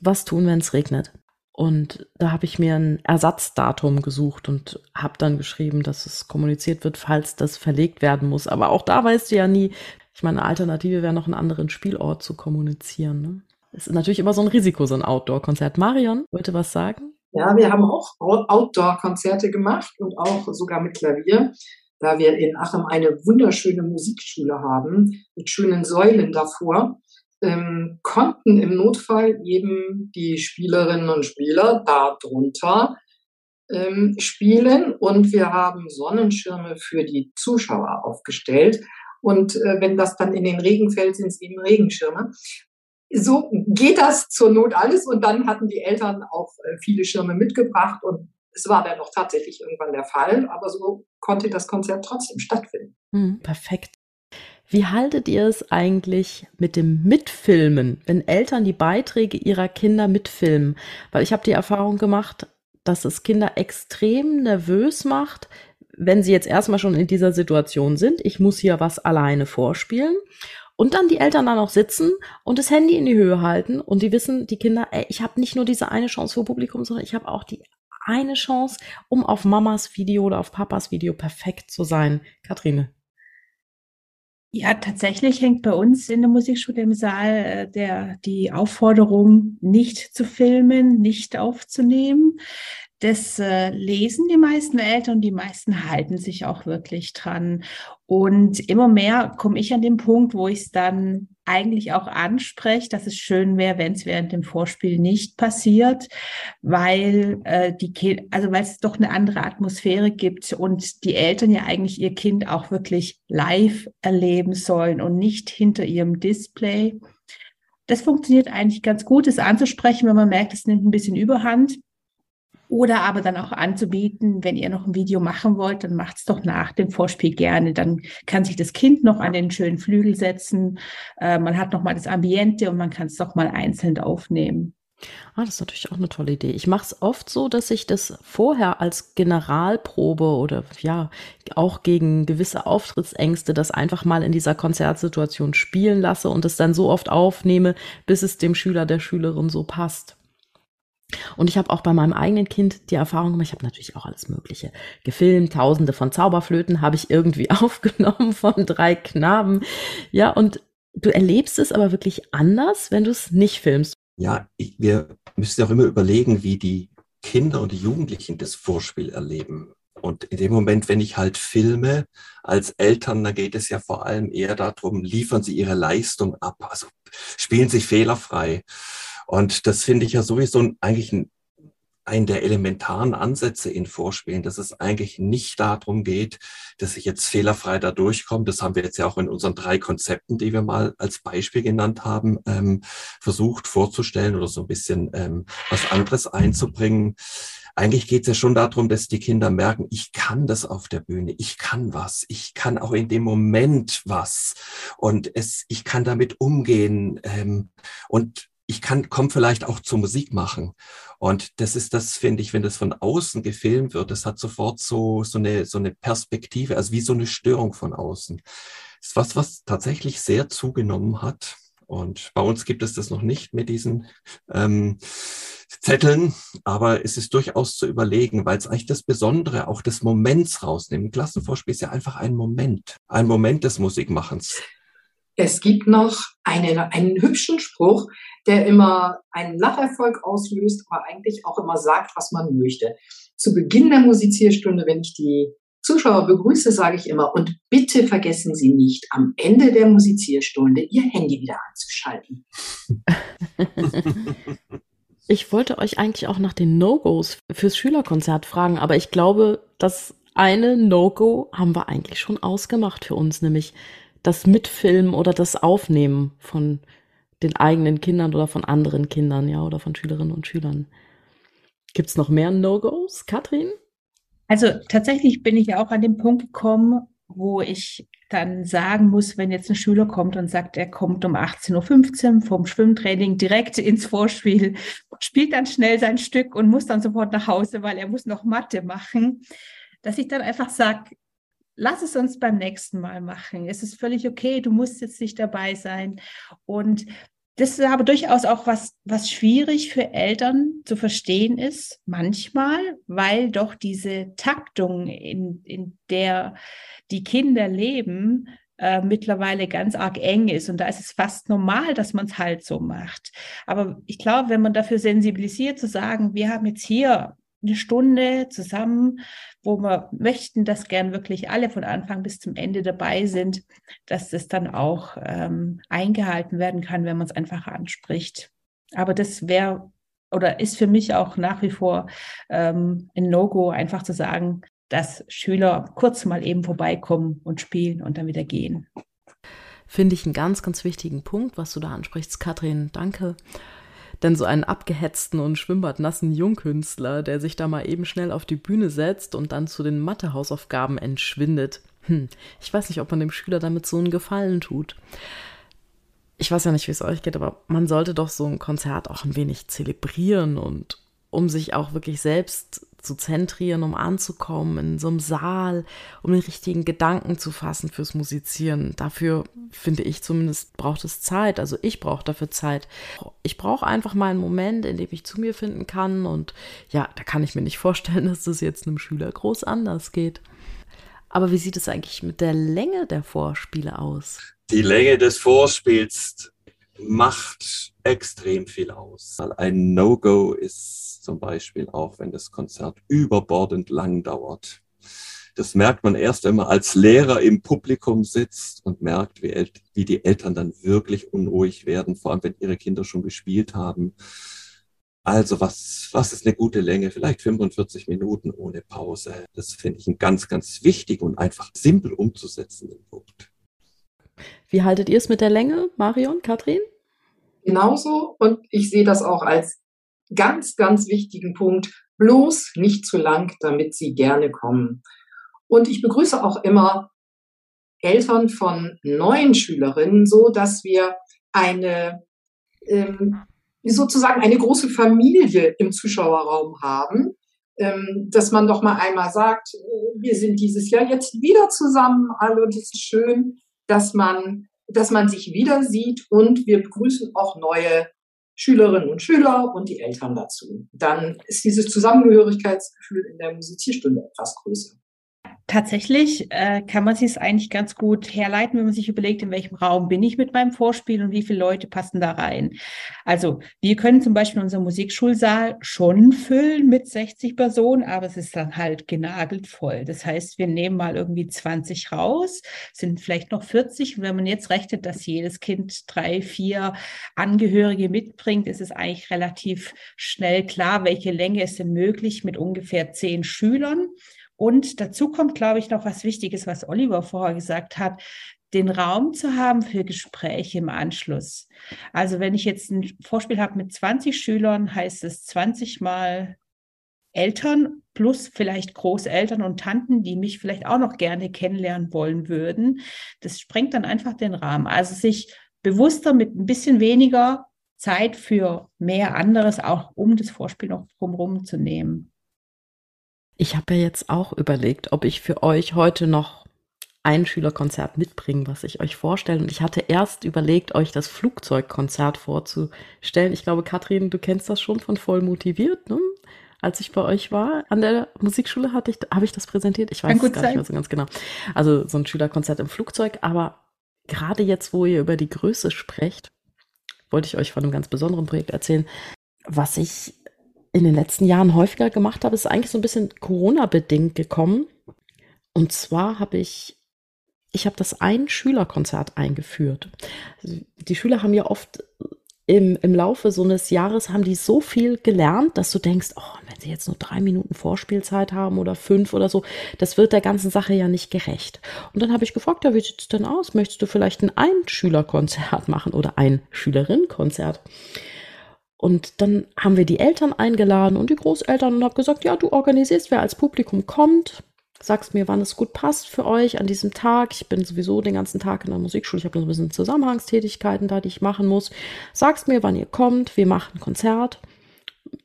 was tun, wenn es regnet. Und da habe ich mir ein Ersatzdatum gesucht und habe dann geschrieben, dass es kommuniziert wird, falls das verlegt werden muss. Aber auch da weißt du ja nie, ich meine, eine Alternative wäre noch einen anderen Spielort zu kommunizieren. Ne? Es ist natürlich immer so ein Risiko, so ein Outdoor-Konzert. Marion, wollte was sagen? Ja, wir haben auch Outdoor-Konzerte gemacht und auch sogar mit Klavier, da wir in Aachen eine wunderschöne Musikschule haben mit schönen Säulen davor. Ähm, konnten im Notfall eben die Spielerinnen und Spieler darunter ähm, spielen und wir haben Sonnenschirme für die Zuschauer aufgestellt. Und äh, wenn das dann in den Regen fällt, sind es eben Regenschirme so geht das zur Not alles. Und dann hatten die Eltern auch äh, viele Schirme mitgebracht und es war dann auch tatsächlich irgendwann der Fall. Aber so konnte das Konzert trotzdem stattfinden. Mhm, perfekt. Wie haltet ihr es eigentlich mit dem Mitfilmen, wenn Eltern die Beiträge ihrer Kinder mitfilmen? Weil ich habe die Erfahrung gemacht, dass es Kinder extrem nervös macht, wenn sie jetzt erstmal schon in dieser Situation sind. Ich muss hier was alleine vorspielen. Und dann die Eltern da noch sitzen und das Handy in die Höhe halten und die wissen, die Kinder, ey, ich habe nicht nur diese eine Chance für Publikum, sondern ich habe auch die eine Chance, um auf Mamas Video oder auf Papas Video perfekt zu sein. Katrine. Ja, tatsächlich hängt bei uns in der Musikschule im Saal äh, der, die Aufforderung, nicht zu filmen, nicht aufzunehmen. Das äh, lesen die meisten Eltern, die meisten halten sich auch wirklich dran. Und immer mehr komme ich an den Punkt, wo ich es dann eigentlich auch anspreche, dass es schön wäre, wenn es während dem Vorspiel nicht passiert, weil äh, die kind, also weil es doch eine andere Atmosphäre gibt und die Eltern ja eigentlich ihr Kind auch wirklich live erleben sollen und nicht hinter ihrem Display. Das funktioniert eigentlich ganz gut, es anzusprechen, wenn man merkt, es nimmt ein bisschen Überhand. Oder aber dann auch anzubieten, wenn ihr noch ein Video machen wollt, dann macht's doch nach dem Vorspiel gerne. Dann kann sich das Kind noch an den schönen Flügel setzen. Äh, man hat noch mal das Ambiente und man kann es doch mal einzeln aufnehmen. Ah, das ist natürlich auch eine tolle Idee. Ich mache es oft so, dass ich das vorher als Generalprobe oder ja, auch gegen gewisse Auftrittsängste das einfach mal in dieser Konzertsituation spielen lasse und es dann so oft aufnehme, bis es dem Schüler, der Schülerin so passt. Und ich habe auch bei meinem eigenen Kind die Erfahrung gemacht, ich habe natürlich auch alles Mögliche gefilmt, tausende von Zauberflöten habe ich irgendwie [laughs] aufgenommen von drei Knaben. Ja, und du erlebst es aber wirklich anders, wenn du es nicht filmst. Ja, ich, wir müssen auch immer überlegen, wie die Kinder und die Jugendlichen das Vorspiel erleben. Und in dem Moment, wenn ich halt filme als Eltern, da geht es ja vor allem eher darum, liefern sie ihre Leistung ab, also spielen sie fehlerfrei. Und das finde ich ja sowieso eigentlich ein, einen der elementaren Ansätze in Vorspielen, dass es eigentlich nicht darum geht, dass ich jetzt fehlerfrei da durchkomme. Das haben wir jetzt ja auch in unseren drei Konzepten, die wir mal als Beispiel genannt haben, ähm, versucht vorzustellen oder so ein bisschen ähm, was anderes einzubringen. Eigentlich geht es ja schon darum, dass die Kinder merken, ich kann das auf der Bühne, ich kann was, ich kann auch in dem Moment was und es, ich kann damit umgehen ähm, und ich kann, komme vielleicht auch zur Musik machen. Und das ist das, finde ich, wenn das von außen gefilmt wird, das hat sofort so, so eine, so eine Perspektive, also wie so eine Störung von außen. Das ist was, was tatsächlich sehr zugenommen hat. Und bei uns gibt es das noch nicht mit diesen ähm, Zetteln, aber es ist durchaus zu überlegen, weil es eigentlich das Besondere auch des Moments rausnimmt. Klassenvorspiel ist ja einfach ein Moment, ein Moment des Musikmachens. Es gibt noch einen, einen hübschen Spruch, der immer einen Lacherfolg auslöst, aber eigentlich auch immer sagt, was man möchte. Zu Beginn der Musizierstunde, wenn ich die Zuschauer begrüße, sage ich immer, und bitte vergessen Sie nicht, am Ende der Musizierstunde Ihr Handy wieder anzuschalten. [laughs] Ich wollte euch eigentlich auch nach den No-Gos fürs Schülerkonzert fragen, aber ich glaube, das eine No-Go haben wir eigentlich schon ausgemacht für uns, nämlich das Mitfilmen oder das Aufnehmen von den eigenen Kindern oder von anderen Kindern, ja, oder von Schülerinnen und Schülern. Gibt es noch mehr No-Gos, Katrin? Also tatsächlich bin ich ja auch an den Punkt gekommen, wo ich dann sagen muss, wenn jetzt ein Schüler kommt und sagt, er kommt um 18.15 Uhr vom Schwimmtraining direkt ins Vorspiel, spielt dann schnell sein Stück und muss dann sofort nach Hause, weil er muss noch Mathe machen, dass ich dann einfach sage, lass es uns beim nächsten Mal machen. Es ist völlig okay, du musst jetzt nicht dabei sein. Und das ist aber durchaus auch was, was schwierig für Eltern zu verstehen ist, manchmal, weil doch diese Taktung, in, in der die Kinder leben, äh, mittlerweile ganz arg eng ist. Und da ist es fast normal, dass man es halt so macht. Aber ich glaube, wenn man dafür sensibilisiert, zu sagen, wir haben jetzt hier eine Stunde zusammen, wo wir möchten, dass gern wirklich alle von Anfang bis zum Ende dabei sind, dass das dann auch ähm, eingehalten werden kann, wenn man es einfach anspricht. Aber das wäre oder ist für mich auch nach wie vor ähm, ein No-Go, einfach zu sagen, dass Schüler kurz mal eben vorbeikommen und spielen und dann wieder gehen. Finde ich einen ganz, ganz wichtigen Punkt, was du da ansprichst, Katrin. Danke denn so einen abgehetzten und schwimmbadnassen Jungkünstler, der sich da mal eben schnell auf die Bühne setzt und dann zu den Mathehausaufgaben entschwindet. Hm, ich weiß nicht, ob man dem Schüler damit so einen Gefallen tut. Ich weiß ja nicht, wie es euch geht, aber man sollte doch so ein Konzert auch ein wenig zelebrieren und um sich auch wirklich selbst zu zentrieren, um anzukommen in so einem Saal, um den richtigen Gedanken zu fassen fürs Musizieren. Dafür finde ich zumindest braucht es Zeit. Also ich brauche dafür Zeit. Ich brauche einfach mal einen Moment, in dem ich zu mir finden kann. Und ja, da kann ich mir nicht vorstellen, [laughs] dass das jetzt einem Schüler groß anders geht. Aber wie sieht es eigentlich mit der Länge der Vorspiele aus? Die Länge des Vorspiels macht extrem viel aus. Ein No-Go ist zum Beispiel auch, wenn das Konzert überbordend lang dauert. Das merkt man erst, wenn man als Lehrer im Publikum sitzt und merkt, wie, wie die Eltern dann wirklich unruhig werden, vor allem wenn ihre Kinder schon gespielt haben. Also was, was ist eine gute Länge? Vielleicht 45 Minuten ohne Pause. Das finde ich ein ganz, ganz wichtig und einfach simpel umzusetzenden Punkt. Wie haltet ihr es mit der Länge, Marion, Katrin? Genauso und ich sehe das auch als ganz, ganz wichtigen Punkt. bloß nicht zu lang, damit sie gerne kommen. Und ich begrüße auch immer Eltern von neuen Schülerinnen, so dass wir eine ähm, sozusagen eine große Familie im Zuschauerraum haben, ähm, dass man doch mal einmal sagt, wir sind dieses Jahr jetzt wieder zusammen, alle und es ist schön, dass man, dass man sich wieder sieht und wir begrüßen auch neue Schülerinnen und Schüler und die Eltern dazu. Dann ist dieses Zusammengehörigkeitsgefühl in der Musizierstunde etwas größer. Tatsächlich äh, kann man sich es eigentlich ganz gut herleiten, wenn man sich überlegt, in welchem Raum bin ich mit meinem Vorspiel und wie viele Leute passen da rein. Also wir können zum Beispiel unseren Musikschulsaal schon füllen mit 60 Personen, aber es ist dann halt genagelt voll. Das heißt, wir nehmen mal irgendwie 20 raus, sind vielleicht noch 40. Und wenn man jetzt rechnet, dass jedes Kind drei, vier Angehörige mitbringt, ist es eigentlich relativ schnell klar, welche Länge ist denn möglich mit ungefähr zehn Schülern. Und dazu kommt, glaube ich, noch was Wichtiges, was Oliver vorher gesagt hat, den Raum zu haben für Gespräche im Anschluss. Also wenn ich jetzt ein Vorspiel habe mit 20 Schülern, heißt es 20 Mal Eltern plus vielleicht Großeltern und Tanten, die mich vielleicht auch noch gerne kennenlernen wollen würden. Das sprengt dann einfach den Rahmen. Also sich bewusster mit ein bisschen weniger Zeit für mehr anderes auch um das Vorspiel noch drumherum zu nehmen. Ich habe ja jetzt auch überlegt, ob ich für euch heute noch ein Schülerkonzert mitbringe, was ich euch vorstelle. Und ich hatte erst überlegt, euch das Flugzeugkonzert vorzustellen. Ich glaube, Katrin, du kennst das schon von voll motiviert, ne? Als ich bei euch war an der Musikschule, hatte ich, habe ich das präsentiert? Ich weiß es gar sein. nicht mehr so ganz genau. Also so ein Schülerkonzert im Flugzeug. Aber gerade jetzt, wo ihr über die Größe sprecht, wollte ich euch von einem ganz besonderen Projekt erzählen, was ich in den letzten Jahren häufiger gemacht habe, ist eigentlich so ein bisschen Corona-bedingt gekommen. Und zwar habe ich, ich habe das Ein-Schüler-Konzert eingeführt. Die Schüler haben ja oft im, im Laufe so eines Jahres haben die so viel gelernt, dass du denkst, oh, wenn sie jetzt nur drei Minuten Vorspielzeit haben oder fünf oder so, das wird der ganzen Sache ja nicht gerecht. Und dann habe ich gefragt, ja, wie sieht es denn aus? Möchtest du vielleicht ein Ein-Schüler-Konzert [laughs] machen oder ein Schülerin-Konzert? Und dann haben wir die Eltern eingeladen und die Großeltern und habe gesagt, ja, du organisierst, wer als Publikum kommt, sagst mir, wann es gut passt für euch an diesem Tag. Ich bin sowieso den ganzen Tag in der Musikschule. Ich habe so ein bisschen Zusammenhangstätigkeiten da, die ich machen muss. Sagst mir, wann ihr kommt. Wir machen ein Konzert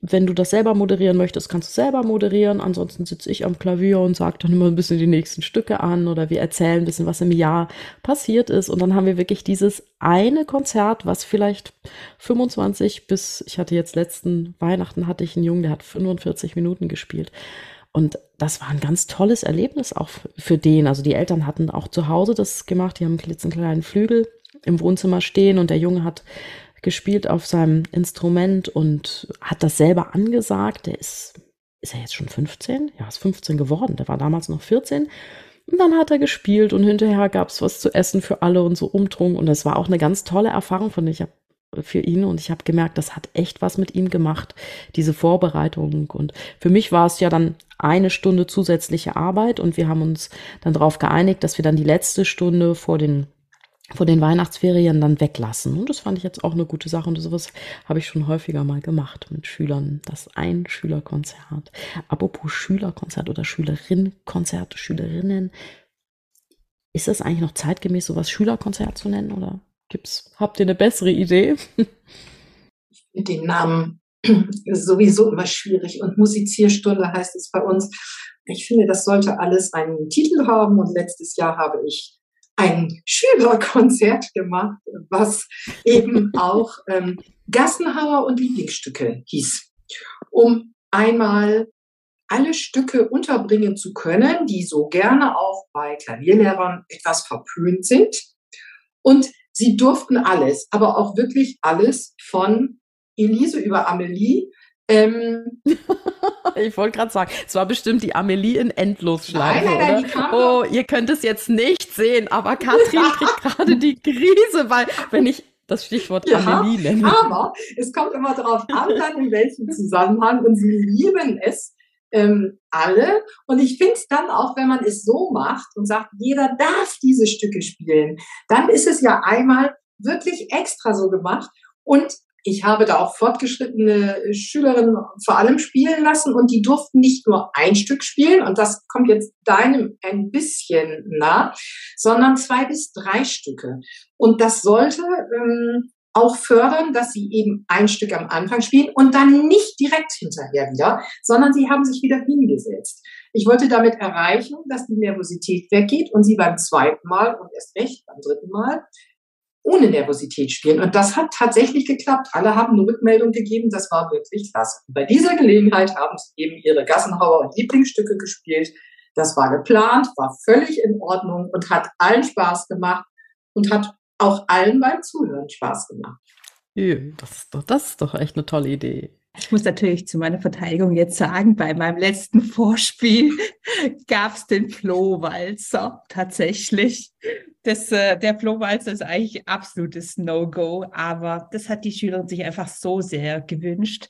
wenn du das selber moderieren möchtest, kannst du selber moderieren. Ansonsten sitze ich am Klavier und sage dann immer ein bisschen die nächsten Stücke an oder wir erzählen ein bisschen, was im Jahr passiert ist. Und dann haben wir wirklich dieses eine Konzert, was vielleicht 25 bis, ich hatte jetzt letzten Weihnachten, hatte ich einen Jungen, der hat 45 Minuten gespielt. Und das war ein ganz tolles Erlebnis auch für den. Also die Eltern hatten auch zu Hause das gemacht, die haben einen kleinen Flügel im Wohnzimmer stehen und der Junge hat gespielt auf seinem Instrument und hat das selber angesagt. Der ist, ist er jetzt schon 15? Ja, ist 15 geworden. Der war damals noch 14. Und dann hat er gespielt und hinterher gab es was zu essen für alle und so Umtrunk. Und das war auch eine ganz tolle Erfahrung von ich hab, für ihn und ich habe gemerkt, das hat echt was mit ihm gemacht, diese Vorbereitung. Und für mich war es ja dann eine Stunde zusätzliche Arbeit und wir haben uns dann darauf geeinigt, dass wir dann die letzte Stunde vor den vor den Weihnachtsferien dann weglassen. Und das fand ich jetzt auch eine gute Sache und sowas habe ich schon häufiger mal gemacht mit Schülern. Das ein Schülerkonzert. Apropos Schülerkonzert oder Schülerinnenkonzert, Schülerinnen. Ist das eigentlich noch zeitgemäß, sowas Schülerkonzert zu nennen oder gibt's, habt ihr eine bessere Idee? Ich finde den Namen sowieso immer schwierig und Musizierstunde heißt es bei uns. Ich finde, das sollte alles einen Titel haben und letztes Jahr habe ich ein Schülerkonzert gemacht, was eben auch ähm, Gassenhauer und Lieblingsstücke hieß, um einmal alle Stücke unterbringen zu können, die so gerne auch bei Klavierlehrern etwas verpönt sind. Und sie durften alles, aber auch wirklich alles von Elise über Amelie ähm, [laughs] [laughs] ich wollte gerade sagen, es war bestimmt die Amelie in Endlosschleife, nein, nein, oder? Oh, ihr könnt es jetzt nicht sehen, aber Katrin [laughs] kriegt gerade die Krise, weil wenn ich das Stichwort ja, Amelie nenne. Aber es kommt immer darauf an, [laughs] dann in welchem Zusammenhang und sie lieben es ähm, alle. Und ich finde es dann auch, wenn man es so macht und sagt, jeder darf diese Stücke spielen, dann ist es ja einmal wirklich extra so gemacht. Und ich habe da auch fortgeschrittene Schülerinnen vor allem spielen lassen und die durften nicht nur ein Stück spielen und das kommt jetzt deinem ein bisschen nah, sondern zwei bis drei Stücke. Und das sollte ähm, auch fördern, dass sie eben ein Stück am Anfang spielen und dann nicht direkt hinterher wieder, sondern sie haben sich wieder hingesetzt. Ich wollte damit erreichen, dass die Nervosität weggeht und sie beim zweiten Mal und erst recht beim dritten Mal ohne Nervosität spielen. Und das hat tatsächlich geklappt. Alle haben eine Rückmeldung gegeben, das war wirklich klasse. Und bei dieser Gelegenheit haben sie eben ihre Gassenhauer und Lieblingsstücke gespielt. Das war geplant, war völlig in Ordnung und hat allen Spaß gemacht und hat auch allen beim Zuhören Spaß gemacht. Das ist doch, das ist doch echt eine tolle Idee. Ich muss natürlich zu meiner Verteidigung jetzt sagen, bei meinem letzten Vorspiel [laughs] gab es den Flohwalzer tatsächlich. Das, äh, der Flohwalzer ist eigentlich absolutes No-Go, aber das hat die Schülerin sich einfach so sehr gewünscht.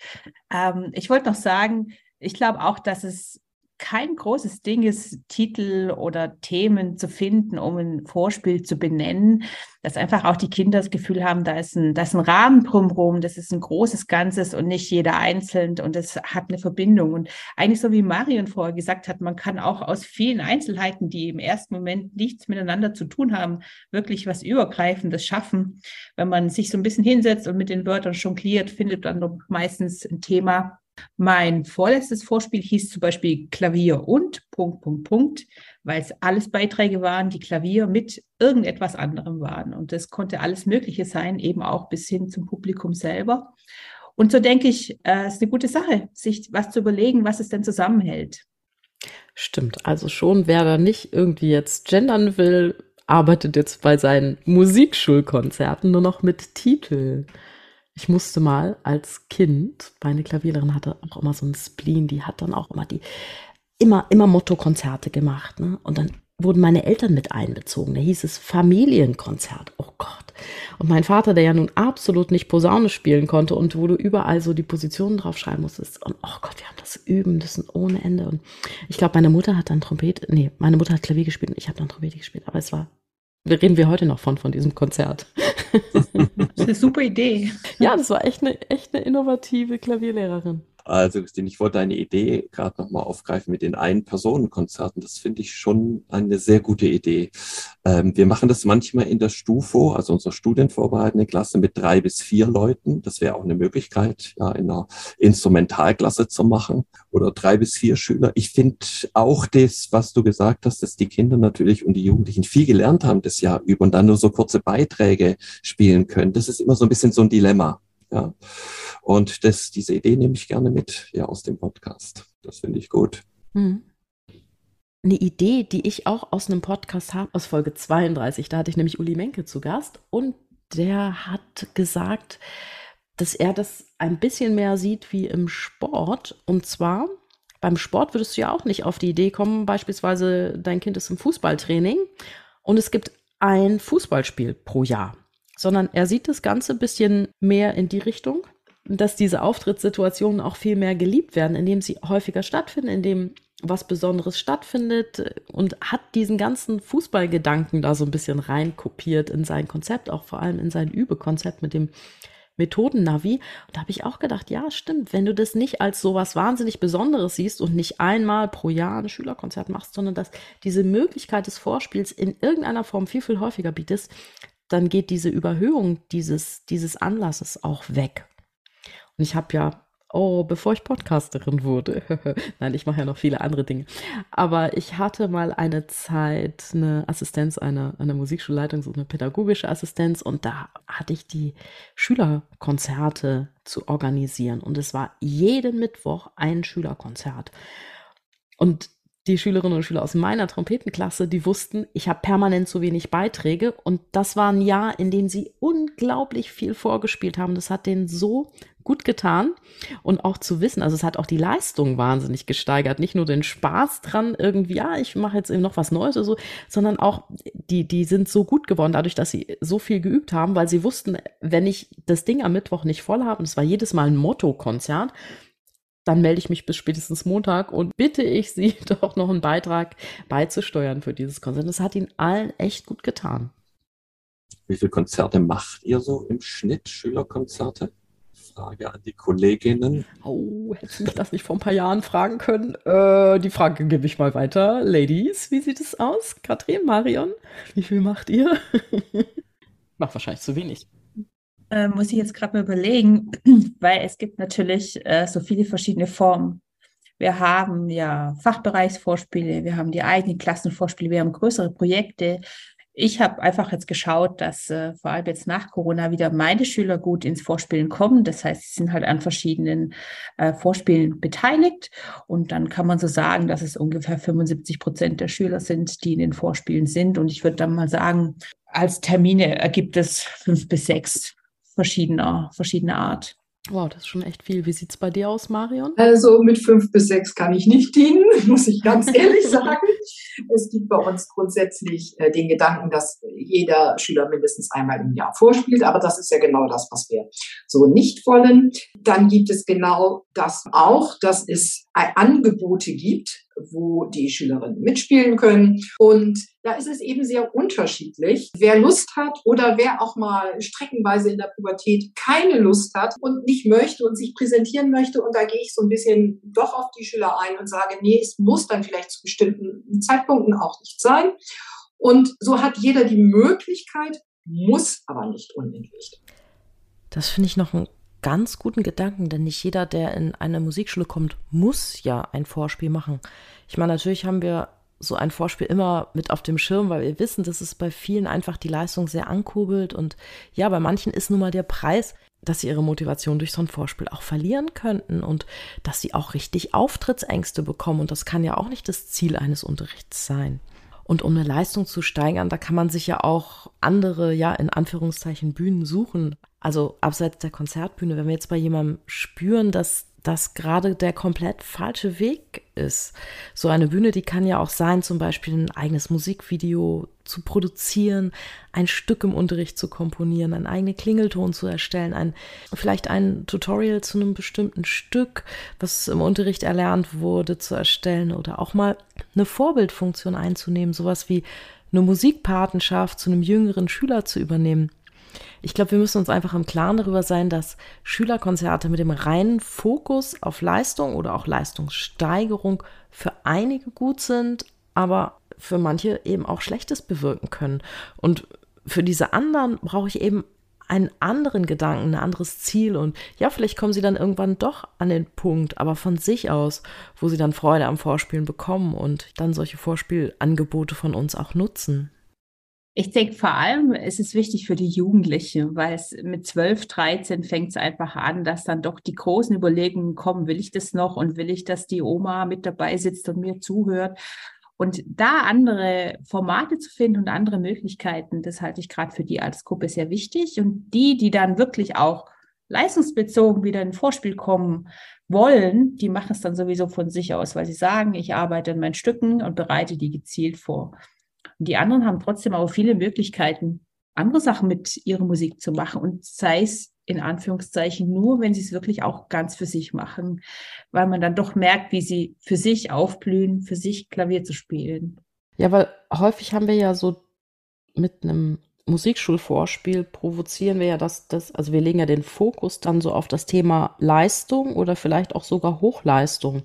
Ähm, ich wollte noch sagen, ich glaube auch, dass es kein großes Ding ist, Titel oder Themen zu finden, um ein Vorspiel zu benennen, dass einfach auch die Kinder das Gefühl haben, da ist ein, da ist ein Rahmen drumherum, das ist ein großes Ganzes und nicht jeder einzeln und das hat eine Verbindung. Und eigentlich so wie Marion vorher gesagt hat, man kann auch aus vielen Einzelheiten, die im ersten Moment nichts miteinander zu tun haben, wirklich was Übergreifendes schaffen. Wenn man sich so ein bisschen hinsetzt und mit den Wörtern jongliert, findet dann meistens ein Thema, mein vorletztes Vorspiel hieß zum Beispiel Klavier und Punkt, Punkt, Punkt, weil es alles Beiträge waren, die Klavier mit irgendetwas anderem waren. Und das konnte alles Mögliche sein, eben auch bis hin zum Publikum selber. Und so denke ich, äh, es ist eine gute Sache, sich was zu überlegen, was es denn zusammenhält. Stimmt, also schon, wer da nicht irgendwie jetzt gendern will, arbeitet jetzt bei seinen Musikschulkonzerten nur noch mit Titel. Ich musste mal als Kind, meine Klavierlehrerin hatte auch immer so einen Spleen, die hat dann auch immer die, immer, immer Motto-Konzerte gemacht. Ne? Und dann wurden meine Eltern mit einbezogen. Da hieß es Familienkonzert. Oh Gott. Und mein Vater, der ja nun absolut nicht Posaune spielen konnte und wo du überall so die Positionen draufschreiben musstest. Und oh Gott, wir haben das üben müssen ohne Ende. Und ich glaube, meine Mutter hat dann Trompete, nee, meine Mutter hat Klavier gespielt und ich habe dann Trompete gespielt. Aber es war reden wir heute noch von, von diesem Konzert. Das ist eine super Idee. Ja, das war echt eine, echt eine innovative Klavierlehrerin. Also, Christine, ich wollte deine Idee gerade nochmal aufgreifen mit den Ein-Personen-Konzerten. Das finde ich schon eine sehr gute Idee. Ähm, wir machen das manchmal in der Stufo, also unserer studienvorbereitende Klasse mit drei bis vier Leuten. Das wäre auch eine Möglichkeit, ja, in einer Instrumentalklasse zu machen oder drei bis vier Schüler. Ich finde auch das, was du gesagt hast, dass die Kinder natürlich und die Jugendlichen viel gelernt haben das Jahr über und dann nur so kurze Beiträge spielen können. Das ist immer so ein bisschen so ein Dilemma. Ja. Und das, diese Idee nehme ich gerne mit ja, aus dem Podcast. Das finde ich gut. Mhm. Eine Idee, die ich auch aus einem Podcast habe, aus Folge 32. Da hatte ich nämlich Uli Menke zu Gast und der hat gesagt, dass er das ein bisschen mehr sieht wie im Sport. Und zwar beim Sport würdest du ja auch nicht auf die Idee kommen, beispielsweise dein Kind ist im Fußballtraining und es gibt ein Fußballspiel pro Jahr, sondern er sieht das Ganze ein bisschen mehr in die Richtung dass diese Auftrittssituationen auch viel mehr geliebt werden, indem sie häufiger stattfinden, indem was Besonderes stattfindet und hat diesen ganzen Fußballgedanken da so ein bisschen reinkopiert in sein Konzept, auch vor allem in sein Übekonzept mit dem Methoden-Navi. Und da habe ich auch gedacht, ja, stimmt, wenn du das nicht als so was wahnsinnig Besonderes siehst und nicht einmal pro Jahr ein Schülerkonzert machst, sondern dass diese Möglichkeit des Vorspiels in irgendeiner Form viel, viel häufiger bietest, dann geht diese Überhöhung dieses, dieses Anlasses auch weg. Und ich habe ja, oh, bevor ich Podcasterin wurde, [laughs] nein, ich mache ja noch viele andere Dinge, aber ich hatte mal eine Zeit eine Assistenz einer, einer Musikschulleitung, so eine pädagogische Assistenz und da hatte ich die Schülerkonzerte zu organisieren und es war jeden Mittwoch ein Schülerkonzert. Und die Schülerinnen und Schüler aus meiner Trompetenklasse, die wussten, ich habe permanent zu wenig Beiträge. Und das war ein Jahr, in dem sie unglaublich viel vorgespielt haben. Das hat denen so gut getan. Und auch zu wissen, also es hat auch die Leistung wahnsinnig gesteigert, nicht nur den Spaß dran irgendwie, ja, ich mache jetzt eben noch was Neues oder so, sondern auch die die sind so gut geworden dadurch, dass sie so viel geübt haben, weil sie wussten, wenn ich das Ding am Mittwoch nicht voll habe, und es war jedes Mal ein Motto-Konzert, dann melde ich mich bis spätestens Montag und bitte ich Sie [laughs] doch noch einen Beitrag beizusteuern für dieses Konzert. Das hat Ihnen allen echt gut getan. Wie viele Konzerte macht ihr so im Schnitt, Schülerkonzerte? Frage an die Kolleginnen. Oh, hättest du mich das nicht vor ein paar Jahren fragen können? Äh, die Frage gebe ich mal weiter. Ladies, wie sieht es aus? Katrin, Marion, wie viel macht ihr? [laughs] macht wahrscheinlich zu wenig. Äh, muss ich jetzt gerade mal überlegen, [clears throat] weil es gibt natürlich äh, so viele verschiedene Formen. Wir haben ja Fachbereichsvorspiele, wir haben die eigenen Klassenvorspiele, wir haben größere Projekte, ich habe einfach jetzt geschaut, dass äh, vor allem jetzt nach Corona wieder meine Schüler gut ins Vorspielen kommen. Das heißt, sie sind halt an verschiedenen äh, Vorspielen beteiligt. Und dann kann man so sagen, dass es ungefähr 75 Prozent der Schüler sind, die in den Vorspielen sind. Und ich würde dann mal sagen, als Termine ergibt es fünf bis sechs verschiedener, verschiedener Art. Wow, das ist schon echt viel. Wie sieht es bei dir aus, Marion? Also mit fünf bis sechs kann ich nicht dienen, [laughs] muss ich ganz [laughs] ehrlich sagen. Es gibt bei uns grundsätzlich äh, den Gedanken, dass jeder Schüler mindestens einmal im Jahr vorspielt, aber das ist ja genau das, was wir so nicht wollen. Dann gibt es genau das auch, dass es Angebote gibt, wo die Schülerinnen mitspielen können. Und da ist es eben sehr unterschiedlich, wer Lust hat oder wer auch mal streckenweise in der Pubertät keine Lust hat und nicht möchte und sich präsentieren möchte. Und da gehe ich so ein bisschen doch auf die Schüler ein und sage, nee, es muss dann vielleicht zu bestimmten Zeitpunkten auch nicht sein. Und so hat jeder die Möglichkeit, muss aber nicht unbedingt. Das finde ich noch ein ganz guten Gedanken, denn nicht jeder, der in eine Musikschule kommt, muss ja ein Vorspiel machen. Ich meine, natürlich haben wir so ein Vorspiel immer mit auf dem Schirm, weil wir wissen, dass es bei vielen einfach die Leistung sehr ankurbelt und ja, bei manchen ist nun mal der Preis, dass sie ihre Motivation durch so ein Vorspiel auch verlieren könnten und dass sie auch richtig Auftrittsängste bekommen und das kann ja auch nicht das Ziel eines Unterrichts sein. Und um eine Leistung zu steigern, da kann man sich ja auch andere, ja, in Anführungszeichen Bühnen suchen. Also abseits der Konzertbühne, wenn wir jetzt bei jemandem spüren, dass das gerade der komplett falsche Weg ist. So eine Bühne, die kann ja auch sein, zum Beispiel ein eigenes Musikvideo zu produzieren, ein Stück im Unterricht zu komponieren, einen eigenen Klingelton zu erstellen, ein, vielleicht ein Tutorial zu einem bestimmten Stück, was im Unterricht erlernt wurde, zu erstellen oder auch mal eine Vorbildfunktion einzunehmen, sowas wie eine Musikpatenschaft zu einem jüngeren Schüler zu übernehmen. Ich glaube, wir müssen uns einfach im Klaren darüber sein, dass Schülerkonzerte mit dem reinen Fokus auf Leistung oder auch Leistungssteigerung für einige gut sind, aber für manche eben auch Schlechtes bewirken können. Und für diese anderen brauche ich eben einen anderen Gedanken, ein anderes Ziel und ja, vielleicht kommen sie dann irgendwann doch an den Punkt, aber von sich aus, wo sie dann Freude am Vorspielen bekommen und dann solche Vorspielangebote von uns auch nutzen. Ich denke vor allem, es ist wichtig für die Jugendliche, weil es mit 12, 13 fängt es einfach an, dass dann doch die großen Überlegungen kommen, will ich das noch und will ich, dass die Oma mit dabei sitzt und mir zuhört. Und da andere Formate zu finden und andere Möglichkeiten, das halte ich gerade für die Altersgruppe sehr wichtig. Und die, die dann wirklich auch leistungsbezogen wieder in Vorspiel kommen wollen, die machen es dann sowieso von sich aus, weil sie sagen, ich arbeite in meinen Stücken und bereite die gezielt vor. Die anderen haben trotzdem aber viele Möglichkeiten, andere Sachen mit ihrer Musik zu machen und sei es in Anführungszeichen nur, wenn sie es wirklich auch ganz für sich machen, weil man dann doch merkt, wie sie für sich aufblühen, für sich Klavier zu spielen. Ja, weil häufig haben wir ja so mit einem Musikschulvorspiel provozieren wir ja das, das, also wir legen ja den Fokus dann so auf das Thema Leistung oder vielleicht auch sogar Hochleistung.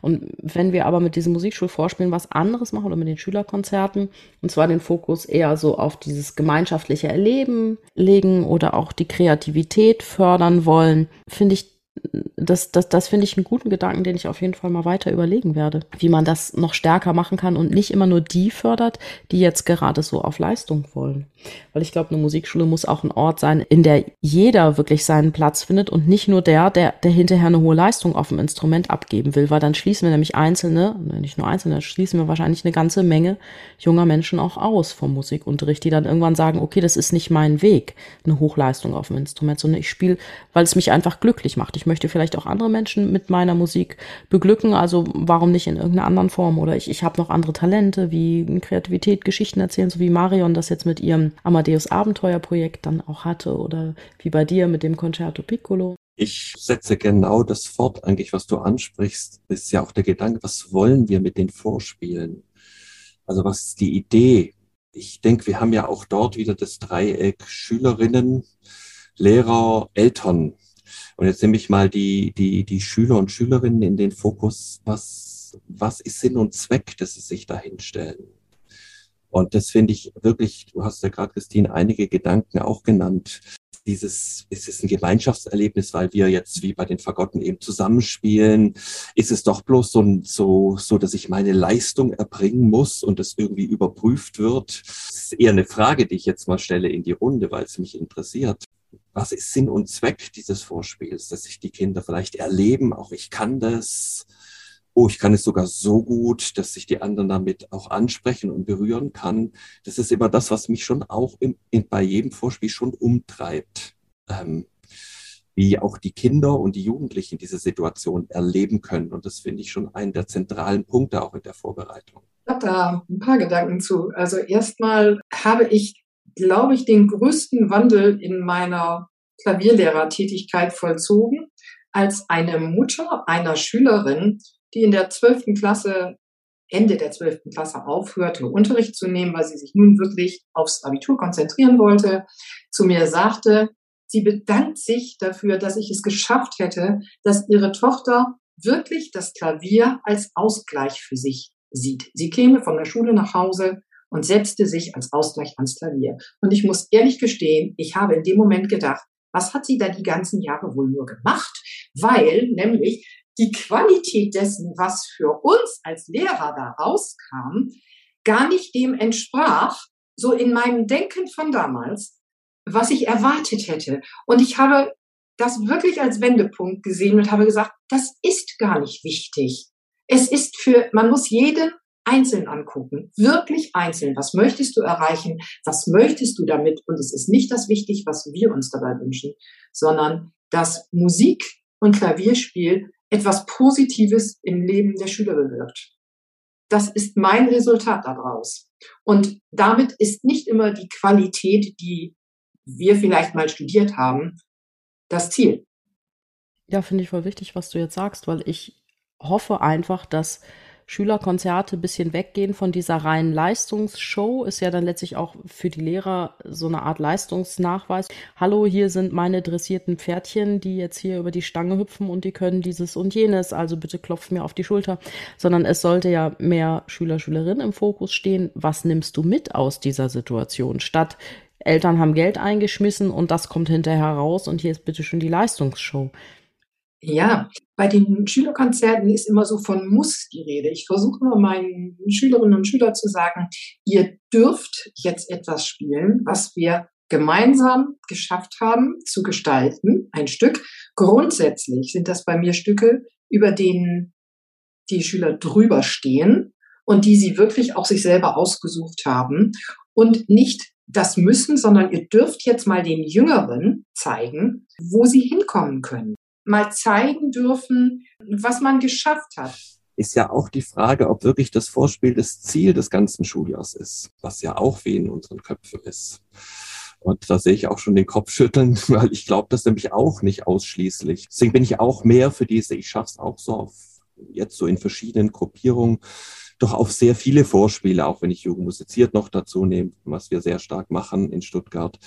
Und wenn wir aber mit diesem Musikschulvorspielen was anderes machen oder mit den Schülerkonzerten, und zwar den Fokus eher so auf dieses gemeinschaftliche Erleben legen oder auch die Kreativität fördern wollen, finde ich das, das, das finde ich einen guten Gedanken, den ich auf jeden Fall mal weiter überlegen werde, wie man das noch stärker machen kann und nicht immer nur die fördert, die jetzt gerade so auf Leistung wollen. Weil ich glaube, eine Musikschule muss auch ein Ort sein, in der jeder wirklich seinen Platz findet und nicht nur der, der, der hinterher eine hohe Leistung auf dem Instrument abgeben will, weil dann schließen wir nämlich einzelne, nicht nur einzelne, schließen wir wahrscheinlich eine ganze Menge junger Menschen auch aus vom Musikunterricht, die dann irgendwann sagen, okay, das ist nicht mein Weg, eine Hochleistung auf dem Instrument, sondern ich spiele, weil es mich einfach glücklich macht. Ich möchte vielleicht auch andere Menschen mit meiner Musik beglücken, also warum nicht in irgendeiner anderen Form? Oder ich, ich habe noch andere Talente wie Kreativität, Geschichten erzählen, so wie Marion das jetzt mit ihrem Amadeus Abenteuerprojekt dann auch hatte oder wie bei dir mit dem Concerto Piccolo. Ich setze genau das fort, eigentlich, was du ansprichst, ist ja auch der Gedanke, was wollen wir mit den Vorspielen? Also was ist die Idee? Ich denke, wir haben ja auch dort wieder das Dreieck Schülerinnen, Lehrer, Eltern. Und jetzt nehme ich mal die, die, die Schüler und Schülerinnen in den Fokus. Was, was ist Sinn und Zweck, dass sie sich da hinstellen? Und das finde ich wirklich, du hast ja gerade, Christine, einige Gedanken auch genannt. Dieses, ist es ein Gemeinschaftserlebnis, weil wir jetzt wie bei den Fagotten eben zusammenspielen? Ist es doch bloß so, so, so, dass ich meine Leistung erbringen muss und das irgendwie überprüft wird? Das ist eher eine Frage, die ich jetzt mal stelle in die Runde, weil es mich interessiert. Was ist Sinn und Zweck dieses Vorspiels, dass sich die Kinder vielleicht erleben, auch ich kann das, oh, ich kann es sogar so gut, dass sich die anderen damit auch ansprechen und berühren kann. Das ist immer das, was mich schon auch im, in, bei jedem Vorspiel schon umtreibt. Ähm, wie auch die Kinder und die Jugendlichen diese Situation erleben können. Und das finde ich schon einen der zentralen Punkte auch in der Vorbereitung. Ich habe da ein paar Gedanken zu. Also erstmal habe ich, glaube ich, den größten Wandel in meiner Klavierlehrertätigkeit vollzogen, als eine Mutter einer Schülerin die in der zwölften Klasse, Ende der zwölften Klasse aufhörte, Unterricht zu nehmen, weil sie sich nun wirklich aufs Abitur konzentrieren wollte, zu mir sagte, sie bedankt sich dafür, dass ich es geschafft hätte, dass ihre Tochter wirklich das Klavier als Ausgleich für sich sieht. Sie käme von der Schule nach Hause und setzte sich als Ausgleich ans Klavier. Und ich muss ehrlich gestehen, ich habe in dem Moment gedacht, was hat sie da die ganzen Jahre wohl nur gemacht? Weil nämlich die Qualität dessen, was für uns als Lehrer da rauskam, gar nicht dem entsprach, so in meinem Denken von damals, was ich erwartet hätte. Und ich habe das wirklich als Wendepunkt gesehen und habe gesagt, das ist gar nicht wichtig. Es ist für, man muss jeden einzeln angucken, wirklich einzeln. Was möchtest du erreichen? Was möchtest du damit? Und es ist nicht das wichtig, was wir uns dabei wünschen, sondern dass Musik und Klavierspiel etwas Positives im Leben der Schüler bewirkt. Das ist mein Resultat daraus. Und damit ist nicht immer die Qualität, die wir vielleicht mal studiert haben, das Ziel. Ja, finde ich voll wichtig, was du jetzt sagst, weil ich hoffe einfach, dass Schülerkonzerte ein bisschen weggehen von dieser reinen Leistungsshow, ist ja dann letztlich auch für die Lehrer so eine Art Leistungsnachweis. Hallo, hier sind meine dressierten Pferdchen, die jetzt hier über die Stange hüpfen und die können dieses und jenes, also bitte klopft mir auf die Schulter, sondern es sollte ja mehr Schüler, Schülerinnen im Fokus stehen. Was nimmst du mit aus dieser Situation? Statt Eltern haben Geld eingeschmissen und das kommt hinterher raus und hier ist bitte schon die Leistungsshow. Ja, bei den Schülerkonzerten ist immer so von Muss die Rede. Ich versuche immer meinen Schülerinnen und Schülern zu sagen, ihr dürft jetzt etwas spielen, was wir gemeinsam geschafft haben zu gestalten, ein Stück. Grundsätzlich sind das bei mir Stücke, über denen die Schüler drüber stehen und die sie wirklich auch sich selber ausgesucht haben und nicht das müssen, sondern ihr dürft jetzt mal den Jüngeren zeigen, wo sie hinkommen können mal zeigen dürfen, was man geschafft hat. Ist ja auch die Frage, ob wirklich das Vorspiel das Ziel des ganzen Schuljahrs ist, was ja auch wie in unseren Köpfen ist. Und da sehe ich auch schon den Kopf schütteln, [laughs] weil ich glaube das nämlich auch nicht ausschließlich. Deswegen bin ich auch mehr für diese, ich schaffe es auch so auf, jetzt so in verschiedenen Gruppierungen, doch auf sehr viele Vorspiele, auch wenn ich Jugend musiziert noch dazu nehme, was wir sehr stark machen in Stuttgart.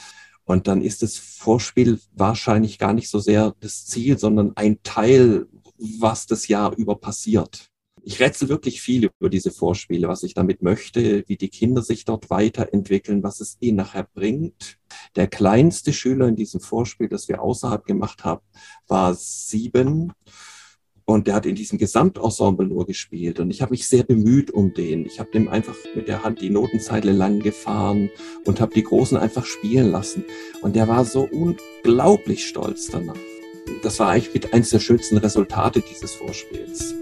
Und dann ist das Vorspiel wahrscheinlich gar nicht so sehr das Ziel, sondern ein Teil, was das Jahr über passiert. Ich rätsel wirklich viel über diese Vorspiele, was ich damit möchte, wie die Kinder sich dort weiterentwickeln, was es ihnen nachher bringt. Der kleinste Schüler in diesem Vorspiel, das wir außerhalb gemacht haben, war sieben und der hat in diesem Gesamtensemble nur gespielt. Und ich habe mich sehr bemüht um den. Ich habe dem einfach mit der Hand die Notenzeile lang gefahren und habe die Großen einfach spielen lassen. Und der war so unglaublich stolz danach. Das war eigentlich mit eines der schönsten Resultate dieses Vorspiels.